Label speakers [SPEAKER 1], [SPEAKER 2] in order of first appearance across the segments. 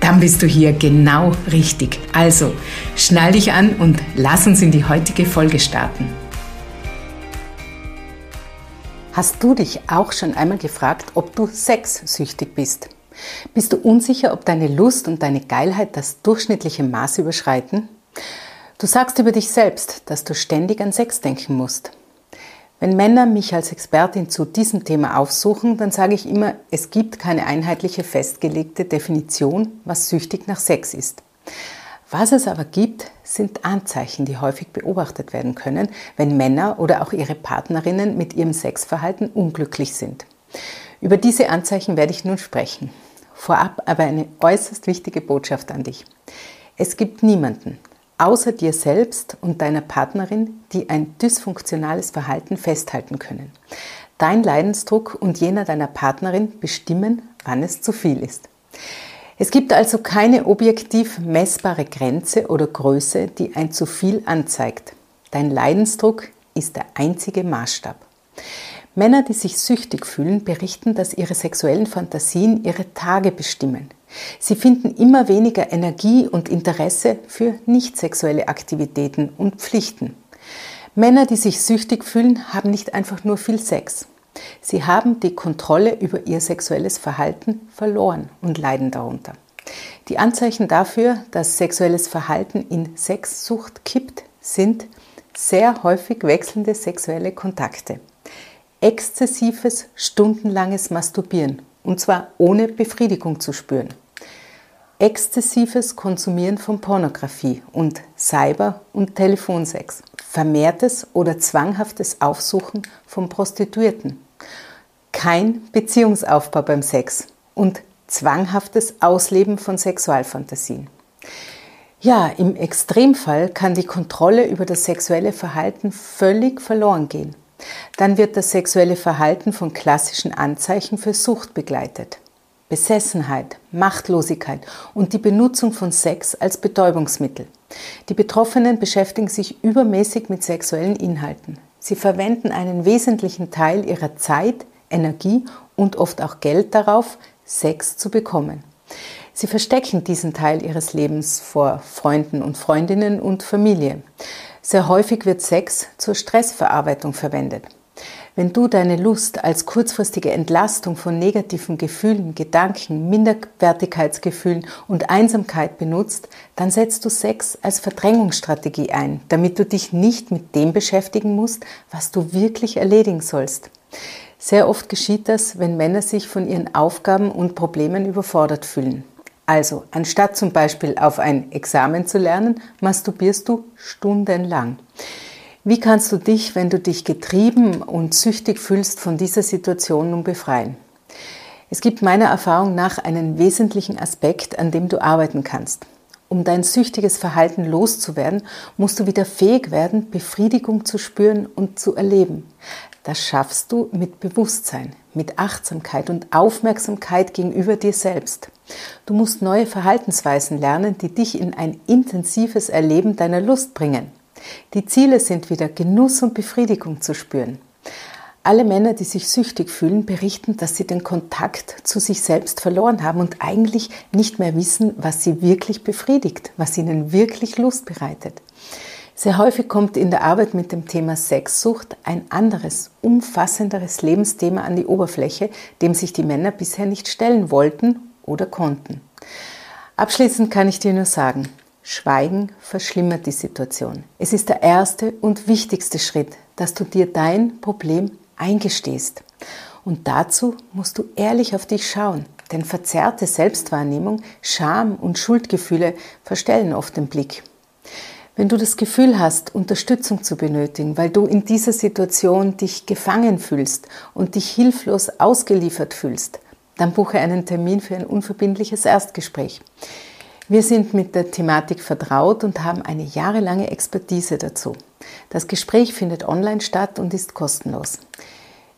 [SPEAKER 1] Dann bist du hier genau richtig. Also, schnall dich an und lass uns in die heutige Folge starten. Hast du dich auch schon einmal gefragt, ob du sexsüchtig bist? Bist du unsicher, ob deine Lust und deine Geilheit das durchschnittliche Maß überschreiten? Du sagst über dich selbst, dass du ständig an Sex denken musst. Wenn Männer mich als Expertin zu diesem Thema aufsuchen, dann sage ich immer, es gibt keine einheitliche festgelegte Definition, was süchtig nach Sex ist. Was es aber gibt, sind Anzeichen, die häufig beobachtet werden können, wenn Männer oder auch ihre Partnerinnen mit ihrem Sexverhalten unglücklich sind. Über diese Anzeichen werde ich nun sprechen. Vorab aber eine äußerst wichtige Botschaft an dich. Es gibt niemanden, außer dir selbst und deiner Partnerin, die ein dysfunktionales Verhalten festhalten können. Dein Leidensdruck und jener deiner Partnerin bestimmen, wann es zu viel ist. Es gibt also keine objektiv messbare Grenze oder Größe, die ein zu viel anzeigt. Dein Leidensdruck ist der einzige Maßstab. Männer, die sich süchtig fühlen, berichten, dass ihre sexuellen Fantasien ihre Tage bestimmen. Sie finden immer weniger Energie und Interesse für nicht sexuelle Aktivitäten und Pflichten. Männer, die sich süchtig fühlen, haben nicht einfach nur viel Sex. Sie haben die Kontrolle über ihr sexuelles Verhalten verloren und leiden darunter. Die Anzeichen dafür, dass sexuelles Verhalten in Sexsucht kippt, sind sehr häufig wechselnde sexuelle Kontakte, exzessives, stundenlanges Masturbieren und zwar ohne Befriedigung zu spüren. Exzessives Konsumieren von Pornografie und Cyber- und Telefonsex. Vermehrtes oder zwanghaftes Aufsuchen von Prostituierten. Kein Beziehungsaufbau beim Sex und zwanghaftes Ausleben von Sexualfantasien. Ja, im Extremfall kann die Kontrolle über das sexuelle Verhalten völlig verloren gehen dann wird das sexuelle Verhalten von klassischen Anzeichen für Sucht begleitet. Besessenheit, Machtlosigkeit und die Benutzung von Sex als Betäubungsmittel. Die Betroffenen beschäftigen sich übermäßig mit sexuellen Inhalten. Sie verwenden einen wesentlichen Teil ihrer Zeit, Energie und oft auch Geld darauf, Sex zu bekommen. Sie verstecken diesen Teil ihres Lebens vor Freunden und Freundinnen und Familie. Sehr häufig wird Sex zur Stressverarbeitung verwendet. Wenn du deine Lust als kurzfristige Entlastung von negativen Gefühlen, Gedanken, Minderwertigkeitsgefühlen und Einsamkeit benutzt, dann setzt du Sex als Verdrängungsstrategie ein, damit du dich nicht mit dem beschäftigen musst, was du wirklich erledigen sollst. Sehr oft geschieht das, wenn Männer sich von ihren Aufgaben und Problemen überfordert fühlen. Also, anstatt zum Beispiel auf ein Examen zu lernen, masturbierst du stundenlang. Wie kannst du dich, wenn du dich getrieben und süchtig fühlst, von dieser Situation nun befreien? Es gibt meiner Erfahrung nach einen wesentlichen Aspekt, an dem du arbeiten kannst. Um dein süchtiges Verhalten loszuwerden, musst du wieder fähig werden, Befriedigung zu spüren und zu erleben. Das schaffst du mit Bewusstsein, mit Achtsamkeit und Aufmerksamkeit gegenüber dir selbst. Du musst neue Verhaltensweisen lernen, die dich in ein intensives Erleben deiner Lust bringen. Die Ziele sind wieder Genuss und Befriedigung zu spüren. Alle Männer, die sich süchtig fühlen, berichten, dass sie den Kontakt zu sich selbst verloren haben und eigentlich nicht mehr wissen, was sie wirklich befriedigt, was ihnen wirklich Lust bereitet. Sehr häufig kommt in der Arbeit mit dem Thema Sexsucht ein anderes, umfassenderes Lebensthema an die Oberfläche, dem sich die Männer bisher nicht stellen wollten oder konnten. Abschließend kann ich dir nur sagen, Schweigen verschlimmert die Situation. Es ist der erste und wichtigste Schritt, dass du dir dein Problem eingestehst. Und dazu musst du ehrlich auf dich schauen, denn verzerrte Selbstwahrnehmung, Scham und Schuldgefühle verstellen oft den Blick. Wenn du das Gefühl hast, Unterstützung zu benötigen, weil du in dieser Situation dich gefangen fühlst und dich hilflos ausgeliefert fühlst, dann buche einen Termin für ein unverbindliches Erstgespräch. Wir sind mit der Thematik vertraut und haben eine jahrelange Expertise dazu. Das Gespräch findet online statt und ist kostenlos.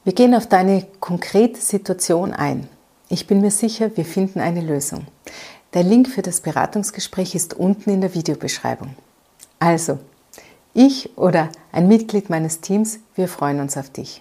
[SPEAKER 1] Wir gehen auf deine konkrete Situation ein. Ich bin mir sicher, wir finden eine Lösung. Der Link für das Beratungsgespräch ist unten in der Videobeschreibung. Also, ich oder ein Mitglied meines Teams, wir freuen uns auf dich.